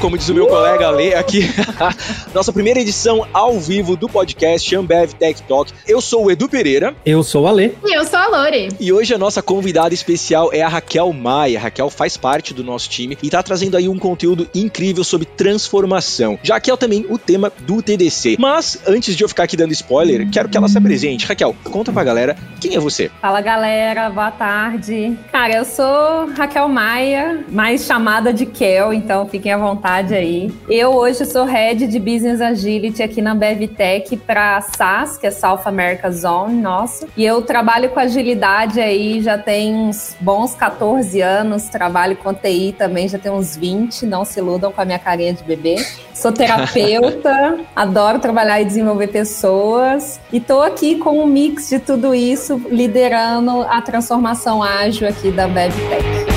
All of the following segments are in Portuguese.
Como diz o meu colega Ale aqui, nossa primeira edição ao vivo do podcast Ambev Tech Talk. Eu sou o Edu Pereira. Eu sou o Ale. E eu sou a Lore. E hoje a nossa convidada especial é a Raquel Maia. A Raquel faz parte do nosso time e tá trazendo aí um conteúdo incrível sobre transformação. Já que é também o tema do TDC. Mas antes de eu ficar aqui dando spoiler, quero que ela se apresente. Raquel, conta pra galera quem é você. Fala galera, boa tarde. Cara, eu sou Raquel Maia, mais chamada de Kel, então fiquem à vontade aí. Eu hoje sou head de Business Agility aqui na BevTech para SAS, que é South America Zone, nossa. E eu trabalho com agilidade aí já tem uns bons 14 anos, trabalho com TI também já tem uns 20, não se iludam com a minha carinha de bebê. Sou terapeuta, adoro trabalhar e desenvolver pessoas e tô aqui com um mix de tudo isso, liderando a transformação ágil aqui da BevTech.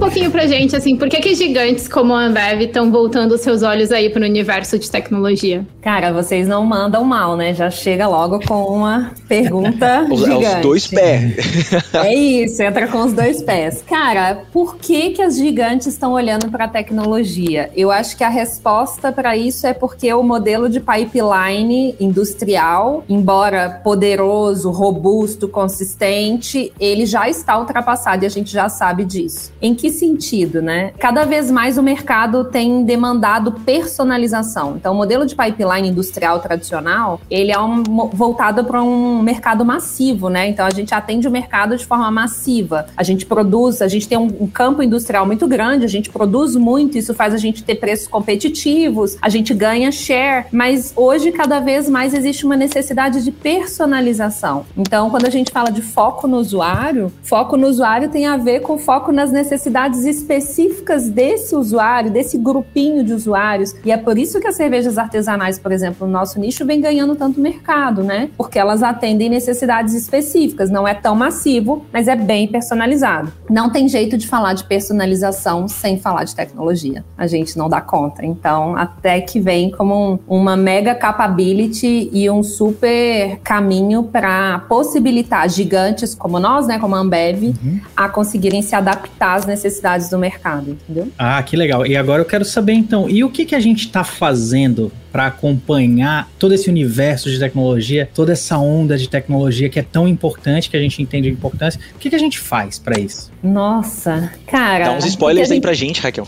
Um pouquinho pra gente, assim, por que, que gigantes como a Ambev estão voltando os seus olhos aí pro universo de tecnologia? Cara, vocês não mandam mal, né? Já chega logo com uma pergunta os, gigante. Os dois pés. é isso, entra com os dois pés. Cara, por que que as gigantes estão olhando para a tecnologia? Eu acho que a resposta para isso é porque o modelo de pipeline industrial, embora poderoso, robusto, consistente, ele já está ultrapassado e a gente já sabe disso. Em que sentido, né? Cada vez mais o mercado tem demandado personalização. Então, o modelo de pipeline industrial tradicional, ele é um, voltado para um mercado massivo, né? Então, a gente atende o mercado de forma massiva. A gente produz, a gente tem um, um campo industrial muito grande, a gente produz muito, isso faz a gente ter preços competitivos, a gente ganha share, mas hoje cada vez mais existe uma necessidade de personalização. Então, quando a gente fala de foco no usuário, foco no usuário tem a ver com foco nas necessidades necessidades específicas desse usuário, desse grupinho de usuários. E é por isso que as cervejas artesanais, por exemplo, no nosso nicho, vem ganhando tanto mercado, né? Porque elas atendem necessidades específicas. Não é tão massivo, mas é bem personalizado. Não tem jeito de falar de personalização sem falar de tecnologia. A gente não dá conta. Então, até que vem como um, uma mega capability e um super caminho para possibilitar gigantes como nós, né, como a Ambev, uhum. a conseguirem se adaptar às necessidades do mercado, entendeu? Ah, que legal. E agora eu quero saber então, e o que, que a gente está fazendo para acompanhar todo esse universo de tecnologia, toda essa onda de tecnologia que é tão importante, que a gente entende a importância. O que, que a gente faz para isso? Nossa, cara. Dá uns spoilers gente... aí pra gente, Raquel.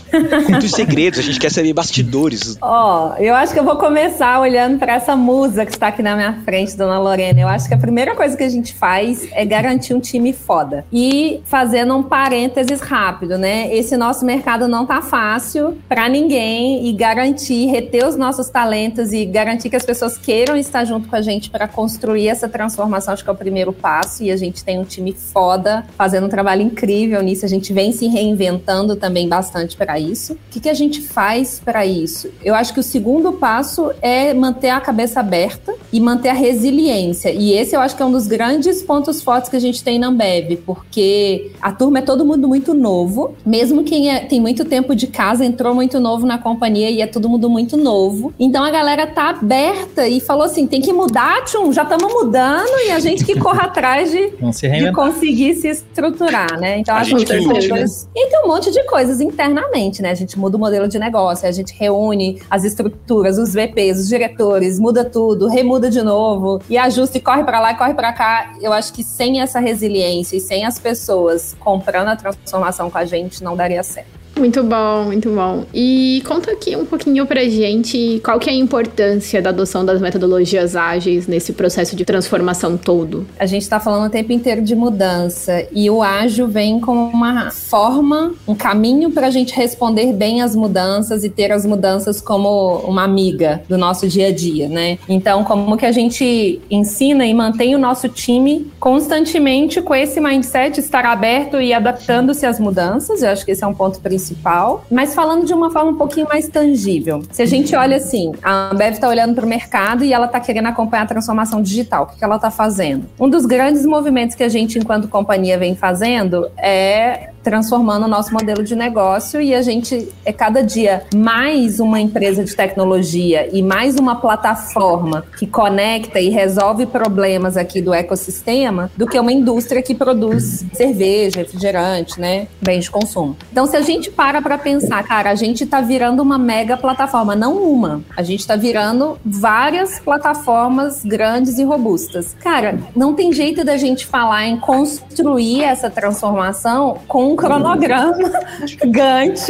Muitos segredos, a gente quer saber bastidores. Ó, oh, eu acho que eu vou começar olhando para essa musa que está aqui na minha frente, dona Lorena. Eu acho que a primeira coisa que a gente faz é garantir um time foda. E fazendo um parênteses rápido, né? Esse nosso mercado não tá fácil para ninguém e garantir, reter os nossos talentos talentos e garantir que as pessoas queiram estar junto com a gente para construir essa transformação, acho que é o primeiro passo. E a gente tem um time foda fazendo um trabalho incrível nisso. A gente vem se reinventando também bastante para isso. O que, que a gente faz para isso? Eu acho que o segundo passo é manter a cabeça aberta e manter a resiliência. E esse eu acho que é um dos grandes pontos fortes que a gente tem na Ambev, porque a turma é todo mundo muito novo, mesmo quem é, tem muito tempo de casa entrou muito novo na companhia e é todo mundo muito novo. Então então a galera tá aberta e falou assim: tem que mudar, Tchum, já estamos mudando e a gente que corra atrás de, de conseguir se estruturar, né? Então a, a gente tem coisas. E tem um monte de coisas internamente, né? A gente muda o modelo de negócio, a gente reúne as estruturas, os VPs, os diretores, muda tudo, remuda de novo e ajusta e corre para lá e corre para cá. Eu acho que sem essa resiliência e sem as pessoas comprando a transformação com a gente, não daria certo. Muito bom, muito bom. E conta aqui um pouquinho pra gente qual que é a importância da adoção das metodologias ágeis nesse processo de transformação todo. A gente está falando o tempo inteiro de mudança e o ágil vem como uma forma, um caminho para a gente responder bem às mudanças e ter as mudanças como uma amiga do nosso dia a dia, né? Então, como que a gente ensina e mantém o nosso time constantemente com esse mindset, estar aberto e adaptando-se às mudanças? Eu acho que esse é um ponto principal principal, mas falando de uma forma um pouquinho mais tangível. Se a gente olha assim, a Ambev está olhando para o mercado e ela está querendo acompanhar a transformação digital. O que, que ela está fazendo? Um dos grandes movimentos que a gente, enquanto companhia, vem fazendo é transformando o nosso modelo de negócio e a gente é cada dia mais uma empresa de tecnologia e mais uma plataforma que conecta e resolve problemas aqui do ecossistema do que uma indústria que produz cerveja, refrigerante, né, bens de consumo. Então, se a gente para para pensar, cara, a gente está virando uma mega plataforma, não uma, a gente está virando várias plataformas grandes e robustas. Cara, não tem jeito da gente falar em construir essa transformação com um cronograma Gantt,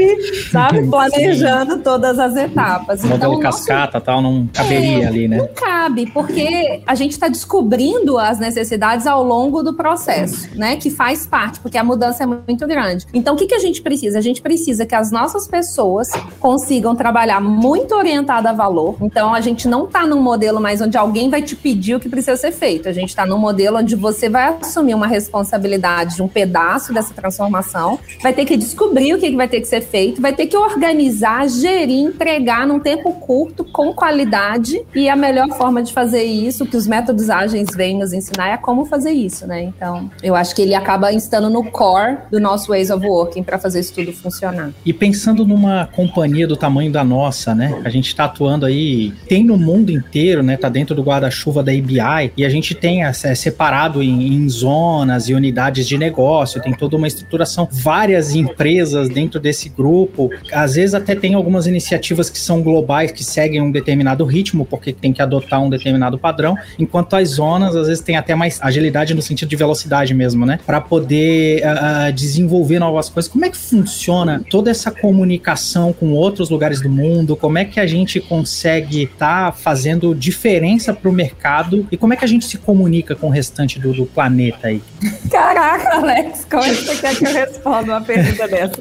sabe? Planejando todas as etapas. Modelo então, cascata nosso... tal, não caberia é, ali, né? Não cabe, porque a gente está descobrindo as necessidades ao longo do processo, né? Que faz parte, porque a mudança é muito grande. Então, o que, que a gente precisa? A gente precisa que as nossas pessoas consigam trabalhar muito orientada a valor. Então, a gente não está num modelo mais onde alguém vai te pedir o que precisa ser feito. A gente está num modelo onde você vai assumir uma responsabilidade de um pedaço dessa transformação, vai ter que descobrir o que vai ter que ser feito, vai ter que organizar, gerir, entregar num tempo curto, com qualidade. E a melhor forma de fazer isso, que os métodos ágeis vêm nos ensinar, é como fazer isso, né? Então, eu acho que ele acaba estando no core do nosso ways of working para fazer isso tudo funcionar. E pensando numa companhia do tamanho da nossa, né? A gente está atuando aí, tem no mundo inteiro, né? Tá dentro do guarda-chuva da ABI e a gente tem é, separado em, em zonas e unidades de negócio, tem toda uma estruturação, várias empresas dentro desse grupo. Às vezes até tem algumas iniciativas que são globais, que seguem um determinado ritmo, porque tem que adotar um determinado padrão, enquanto as zonas às vezes tem até mais agilidade no sentido de velocidade mesmo, né? Para poder uh, desenvolver novas coisas. Como é que funciona toda essa comunicação com outros lugares do mundo? Como é que a gente consegue estar tá fazendo diferença para o mercado e como é que a gente se comunica com o restante do, do planeta aí? Caraca, Alex, como é que você quer que eu responda uma pergunta dessa?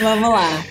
Vamos lá.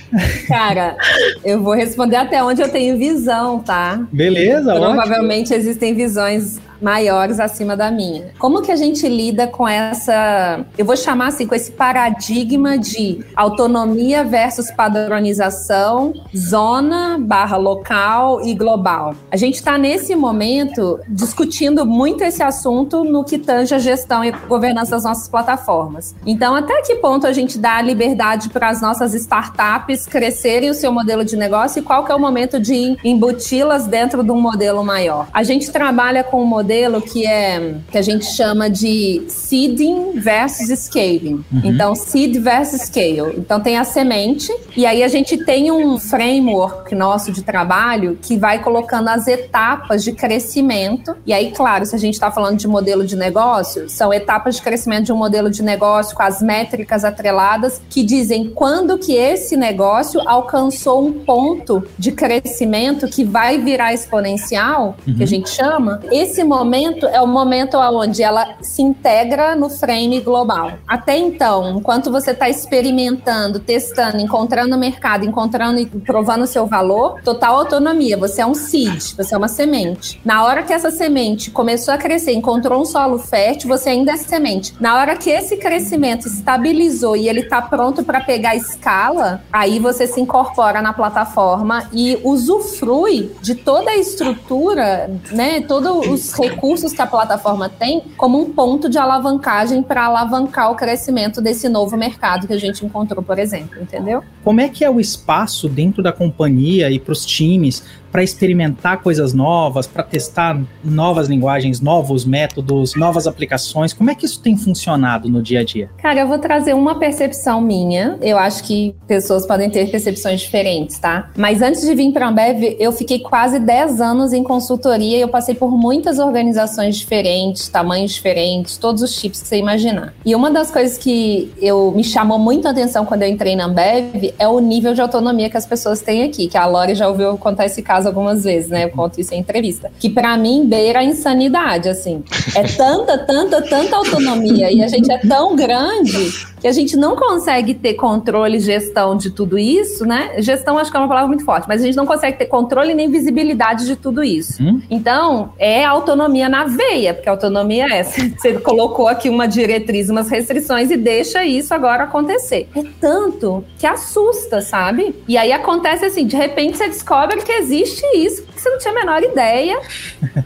Cara, eu vou responder até onde eu tenho visão, tá? Beleza, Provavelmente ótimo. existem visões maiores acima da minha. Como que a gente lida com essa, eu vou chamar assim, com esse paradigma de autonomia versus padronização, zona barra local e global? A gente está nesse momento discutindo muito esse assunto no que tange a gestão e governança das nossas plataformas. Então, até que ponto a gente dá liberdade para as nossas startups crescerem o seu modelo de negócio e qual que é o momento de embuti-las dentro de um modelo maior? A gente trabalha com um modelo modelo que é que a gente chama de seeding versus scaling. Uhum. Então, seed versus scale. Então tem a semente e aí a gente tem um framework nosso de trabalho que vai colocando as etapas de crescimento. E aí, claro, se a gente está falando de modelo de negócio, são etapas de crescimento de um modelo de negócio com as métricas atreladas que dizem quando que esse negócio alcançou um ponto de crescimento que vai virar exponencial, uhum. que a uhum. gente chama. Esse momento é o momento onde ela se integra no frame global. Até então, enquanto você está experimentando, testando, encontrando mercado, encontrando e provando seu valor, total autonomia. Você é um seed, você é uma semente. Na hora que essa semente começou a crescer, encontrou um solo fértil, você ainda é semente. Na hora que esse crescimento estabilizou e ele está pronto para pegar escala, aí você se incorpora na plataforma e usufrui de toda a estrutura, né, todos os recursos recursos que a plataforma tem como um ponto de alavancagem para alavancar o crescimento desse novo mercado que a gente encontrou, por exemplo, entendeu? Como é que é o espaço dentro da companhia e para os times para experimentar coisas novas, para testar novas linguagens, novos métodos, novas aplicações? Como é que isso tem funcionado no dia a dia? Cara, eu vou trazer uma percepção minha. Eu acho que pessoas podem ter percepções diferentes, tá? Mas antes de vir para a Ambev, eu fiquei quase 10 anos em consultoria e eu passei por muitas organizações diferentes, tamanhos diferentes, todos os tipos que você imaginar. E uma das coisas que eu me chamou muito a atenção quando eu entrei na Ambev é o nível de autonomia que as pessoas têm aqui, que a Lori já ouviu contar esse caso algumas vezes, né? Eu conto isso em entrevista. Que para mim beira a insanidade, assim. É tanta, tanta, tanta autonomia e a gente é tão grande que a gente não consegue ter controle e gestão de tudo isso, né? Gestão acho que é uma palavra muito forte, mas a gente não consegue ter controle nem visibilidade de tudo isso. Hum? Então, é autonomia na veia, porque autonomia é essa. Você colocou aqui uma diretriz, umas restrições e deixa isso agora acontecer. É tanto que assusta, sabe? E aí acontece assim, de repente você descobre que existe isso que você não tinha a menor ideia.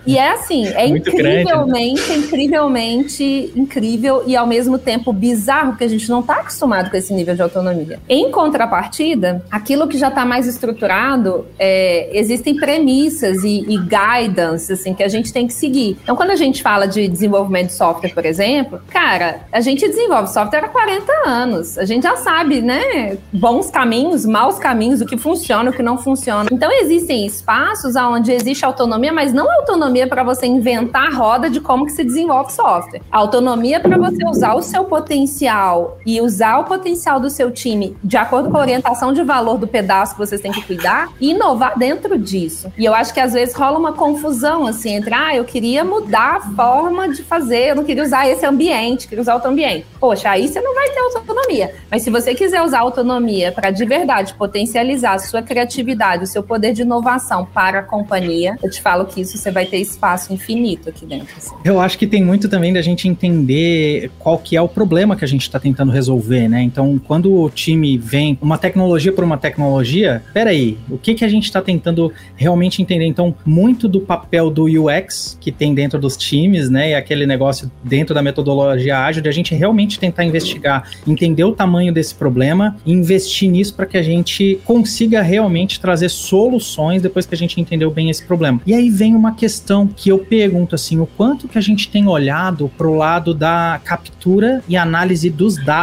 E é assim, é incrivelmente, grande, né? incrivelmente incrível e ao mesmo tempo bizarro que a gente gente não está acostumado com esse nível de autonomia. Em contrapartida, aquilo que já está mais estruturado, é, existem premissas e, e guidance assim, que a gente tem que seguir. Então, quando a gente fala de desenvolvimento de software, por exemplo, cara, a gente desenvolve software há 40 anos. A gente já sabe, né? Bons caminhos, maus caminhos, o que funciona, o que não funciona. Então, existem espaços onde existe autonomia, mas não autonomia para você inventar a roda de como que se desenvolve software. Autonomia para você usar o seu potencial e usar o potencial do seu time de acordo com a orientação de valor do pedaço que vocês têm que cuidar e inovar dentro disso. E eu acho que às vezes rola uma confusão assim entre, ah, eu queria mudar a forma de fazer, eu não queria usar esse ambiente, queria usar outro ambiente. Poxa, aí você não vai ter autonomia. Mas se você quiser usar autonomia para de verdade potencializar a sua criatividade, o seu poder de inovação para a companhia, eu te falo que isso você vai ter espaço infinito aqui dentro. Assim. Eu acho que tem muito também da gente entender qual que é o problema que a gente está tentando resolver, né? Então, quando o time vem uma tecnologia por uma tecnologia, peraí, o que, que a gente está tentando realmente entender? Então, muito do papel do UX que tem dentro dos times, né? E aquele negócio dentro da metodologia ágil, de a gente realmente tentar investigar, entender o tamanho desse problema e investir nisso para que a gente consiga realmente trazer soluções depois que a gente entendeu bem esse problema. E aí vem uma questão que eu pergunto assim, o quanto que a gente tem olhado para o lado da captura e análise dos dados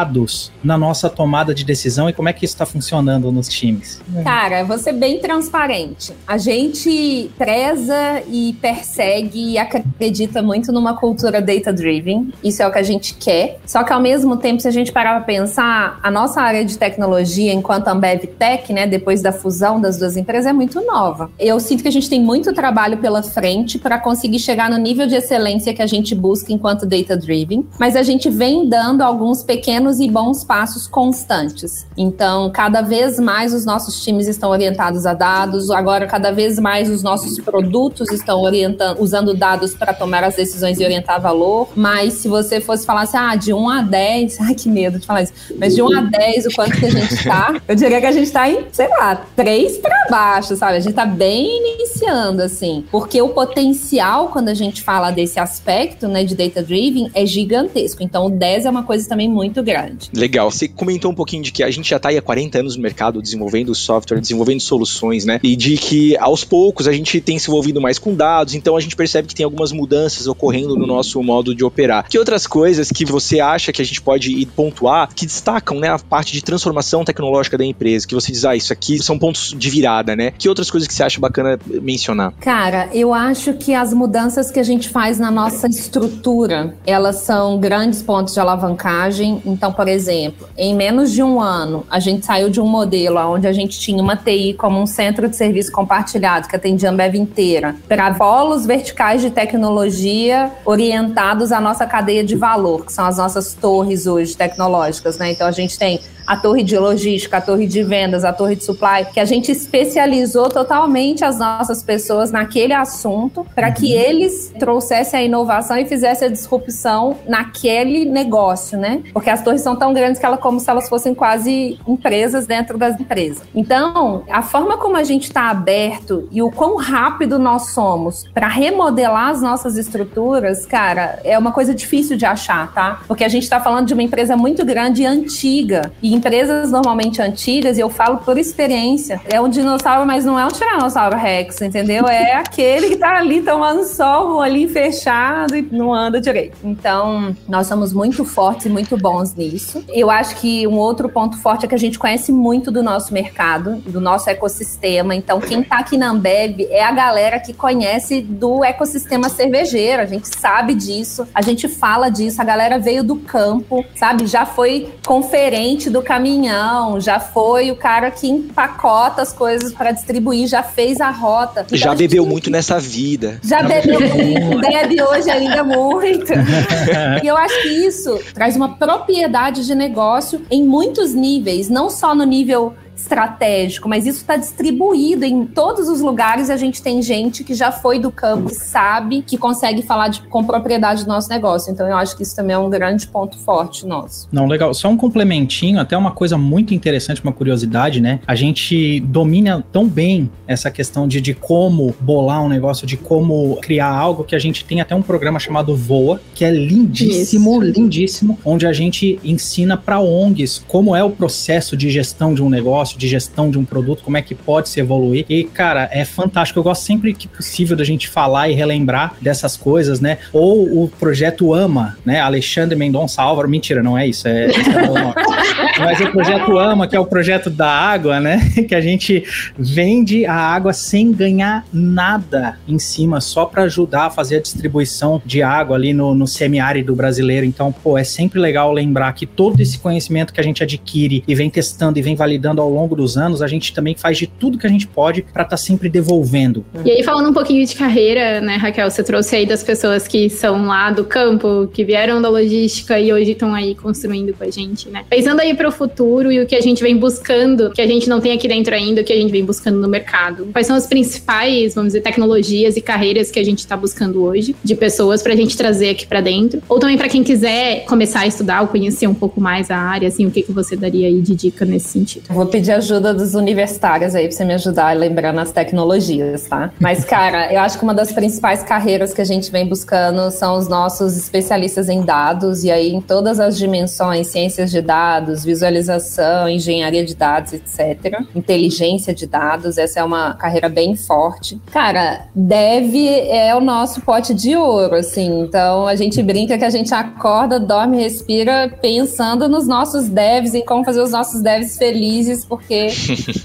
na nossa tomada de decisão e como é que isso está funcionando nos times? Cara, vou ser bem transparente. A gente preza e persegue e acredita muito numa cultura data-driven. Isso é o que a gente quer. Só que ao mesmo tempo, se a gente parar para pensar, a nossa área de tecnologia, enquanto Ambev Tech, né, depois da fusão das duas empresas, é muito nova. Eu sinto que a gente tem muito trabalho pela frente para conseguir chegar no nível de excelência que a gente busca enquanto data-driven, mas a gente vem dando alguns pequenos e bons passos constantes. Então, cada vez mais os nossos times estão orientados a dados, agora cada vez mais os nossos produtos estão orientando, usando dados para tomar as decisões e orientar valor. Mas se você fosse falar assim, ah, de 1 a 10, ai que medo de falar isso, mas de 1 a 10, o quanto que a gente está, eu diria que a gente está em, sei lá, 3 para baixo, sabe? A gente está bem iniciando, assim, porque o potencial, quando a gente fala desse aspecto, né, de data driven, é gigantesco. Então, o 10 é uma coisa também muito grande. Legal. Você comentou um pouquinho de que a gente já está aí há 40 anos no mercado desenvolvendo software, desenvolvendo soluções, né? E de que aos poucos a gente tem se envolvido mais com dados, então a gente percebe que tem algumas mudanças ocorrendo no nosso modo de operar. Que outras coisas que você acha que a gente pode ir pontuar que destacam, né, a parte de transformação tecnológica da empresa, que você diz, ah, isso aqui são pontos de virada, né? Que outras coisas que você acha bacana mencionar? Cara, eu acho que as mudanças que a gente faz na nossa estrutura, elas são grandes pontos de alavancagem. Então, por exemplo, em menos de um ano, a gente saiu de um modelo onde a gente tinha uma TI como um centro de serviço compartilhado que atendia a Ambev inteira, para polos verticais de tecnologia orientados à nossa cadeia de valor, que são as nossas torres hoje tecnológicas, né? Então a gente tem a torre de logística, a torre de vendas, a torre de supply, que a gente especializou totalmente as nossas pessoas naquele assunto para que uhum. eles trouxessem a inovação e fizessem a disrupção naquele negócio, né? Porque as torres são tão grandes que ela como se elas fossem quase empresas dentro das empresas. Então, a forma como a gente está aberto e o quão rápido nós somos para remodelar as nossas estruturas, cara, é uma coisa difícil de achar, tá? Porque a gente está falando de uma empresa muito grande e antiga e empresas normalmente antigas, e eu falo por experiência, é um dinossauro, mas não é um tiranossauro rex, entendeu? É aquele que tá ali tomando sol, um olhinho fechado e não anda direito. Então, nós somos muito fortes e muito bons nisso. Eu acho que um outro ponto forte é que a gente conhece muito do nosso mercado, do nosso ecossistema. Então, quem tá aqui na Ambev é a galera que conhece do ecossistema cervejeiro. A gente sabe disso, a gente fala disso, a galera veio do campo, sabe? Já foi conferente do caminhão, já foi o cara que empacota as coisas para distribuir, já fez a rota. Então, já bebeu muito nessa vida. Já bebeu muito, bebe hoje ainda muito. e eu acho que isso traz uma propriedade de negócio em muitos níveis, não só no nível estratégico, mas isso está distribuído em todos os lugares. A gente tem gente que já foi do campo, que sabe, que consegue falar de, com propriedade do nosso negócio. Então eu acho que isso também é um grande ponto forte nosso. Não, legal. Só um complementinho, até uma coisa muito interessante, uma curiosidade, né? A gente domina tão bem essa questão de, de como bolar um negócio, de como criar algo, que a gente tem até um programa chamado Voa, que é lindíssimo, Isso. lindíssimo, onde a gente ensina para ONGs como é o processo de gestão de um negócio, de gestão de um produto, como é que pode se evoluir. E, cara, é fantástico. Eu gosto sempre que possível da gente falar e relembrar dessas coisas, né? Ou o projeto AMA, né? Alexandre Mendonça Álvaro. Mentira, não é isso. É, é Mas o projeto AMA, que é o projeto da água, né? Que a gente vende a água sem ganhar nada em cima, só para ajudar a fazer a distribuição de água ali no, no semiárido brasileiro. Então, pô, é sempre legal lembrar que todo esse conhecimento que a gente adquire e vem testando e vem validando ao longo dos anos, a gente também faz de tudo que a gente pode para estar tá sempre devolvendo. E aí, falando um pouquinho de carreira, né, Raquel, você trouxe aí das pessoas que são lá do campo, que vieram da logística e hoje estão aí construindo com a gente, né? Pensando aí para o futuro e o que a gente vem buscando, que a gente não tem aqui dentro ainda, o que a gente vem buscando no mercado. Quais são as principais, vamos dizer, tecnologias e carreiras que a gente está buscando hoje, de pessoas para a gente trazer aqui para dentro? Ou também para quem quiser começar a estudar ou conhecer um pouco mais a área, assim, o que, que você daria aí de dica nesse sentido? Vou pedir ajuda dos universitários aí para você me ajudar a lembrar nas tecnologias, tá? Mas, cara, eu acho que uma das principais carreiras que a gente vem buscando são os nossos especialistas em dados, e aí em todas as dimensões, ciências de dados, visualização, engenharia de dados, etc. Inteligência de dados, essa é uma carreira bem forte. Cara, dev é o nosso pote de ouro, assim. Então a gente brinca que a gente acorda, dorme, respira pensando nos nossos devs e como fazer os nossos devs felizes, porque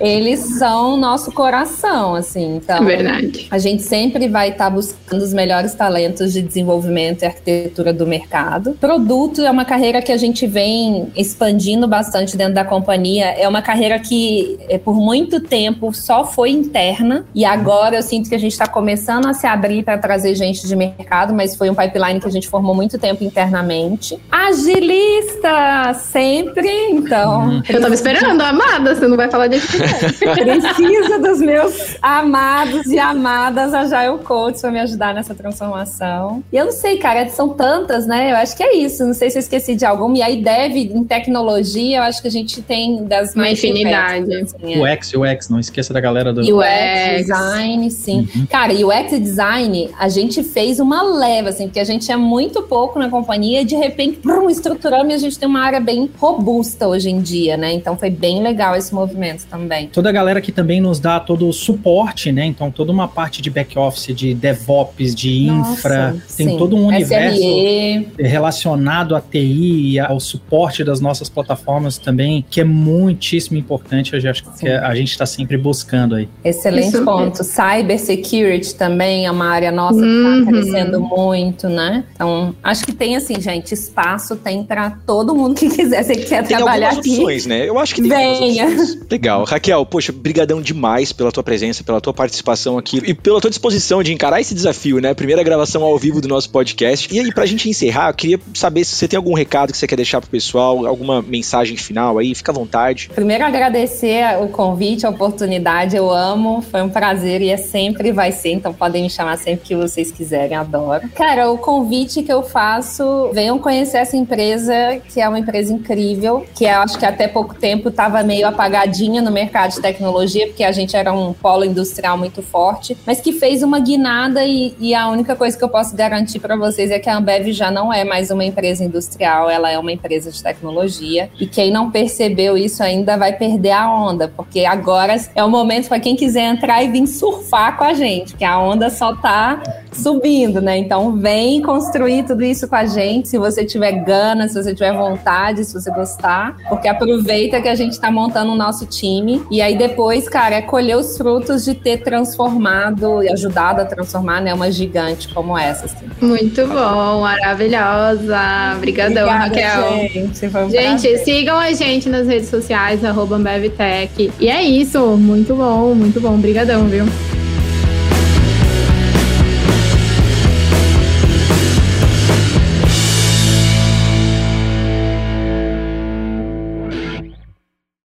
eles são nosso coração, assim. Então, Verdade. a gente sempre vai estar tá buscando os melhores talentos de desenvolvimento e arquitetura do mercado. Produto é uma carreira que a gente vem expandindo bastante dentro da companhia. É uma carreira que, é, por muito tempo, só foi interna e agora eu sinto que a gente está começando a se abrir para trazer gente de mercado, mas foi um pipeline que a gente formou muito tempo internamente. Agilista, sempre, então. Uhum. Eu tava esperando, amada, você não vai falar de Preciso dos meus amados e amadas Agile Coach para me ajudar nessa transformação. E eu não sei, cara, são tantas, né? Eu acho que é isso. Não sei se eu esqueci de alguma. E aí deve, em tecnologia, eu acho que a gente tem das Uma infinidade. Assim, é. UX, UX, não esqueça da galera do UX, design, sim. Uhum. Cara, UX e design, a gente fez uma leva, assim, porque a gente é muito pouco na companhia e de repente, prum, estruturamos e a gente tem uma área bem robusta hoje em dia, né? Então foi bem legal esse movimento também. Toda a galera que também nos dá todo o suporte, né? Então toda uma parte de back-office, de DevOps, de infra, Nossa, tem sim. todo um universo SRE. relacionado à TI e ao suporte das nossas plataformas também, que é muitíssimo importante. Eu acho que a gente está sempre buscando aí. Excelente Isso ponto. Cyber security também é uma área nossa que está uhum. crescendo muito, né? Então, acho que tem assim, gente, espaço tem para todo mundo que quiser, você quer tem trabalhar aqui. opções, né? Eu acho que tem Venha. Legal. Raquel, poxa, brigadão demais pela tua presença, pela tua participação aqui e pela tua disposição de encarar esse desafio, né? Primeira gravação ao vivo do nosso podcast. E aí, pra gente encerrar, eu queria saber se você tem algum recado que você quer deixar pro pessoal, alguma mensagem final aí, fica à vontade. Primeiro, agradecer o convite, a oportunidade, eu amo, foi um prazer e é sempre vai ser, então podem me chamar sempre que vocês quiserem, adoro. Cara, o convite que eu faço, venham conhecer essa empresa, que é uma empresa incrível, que eu acho que até pouco tempo estava meio apagadinha no mercado de tecnologia, porque a gente era um polo industrial muito forte, mas que fez uma guinada e, e a única coisa que eu posso garantir para vocês é que a Ambev já não é mais uma empresa industrial, ela é uma empresa de tecnologia. E quem não percebeu isso ainda vai perder a onda, porque agora é o momento para quem quiser entrar e vir surfar com a gente, que a onda só tá subindo, né? Então vem construir tudo isso com a gente, se você tiver gana, se você tiver vontade, se você gostar, porque aproveita que a gente tá montando o nosso time e aí depois, cara, é colher os frutos de ter transformado e ajudado a transformar, né, uma gigante como essa. Assim. Muito bom, maravilhosa. Obrigadão, Obrigada, Raquel. Gente, um gente sigam a gente nas redes sociais, arroba E é isso, muito bom, muito bom. Obrigadão, viu?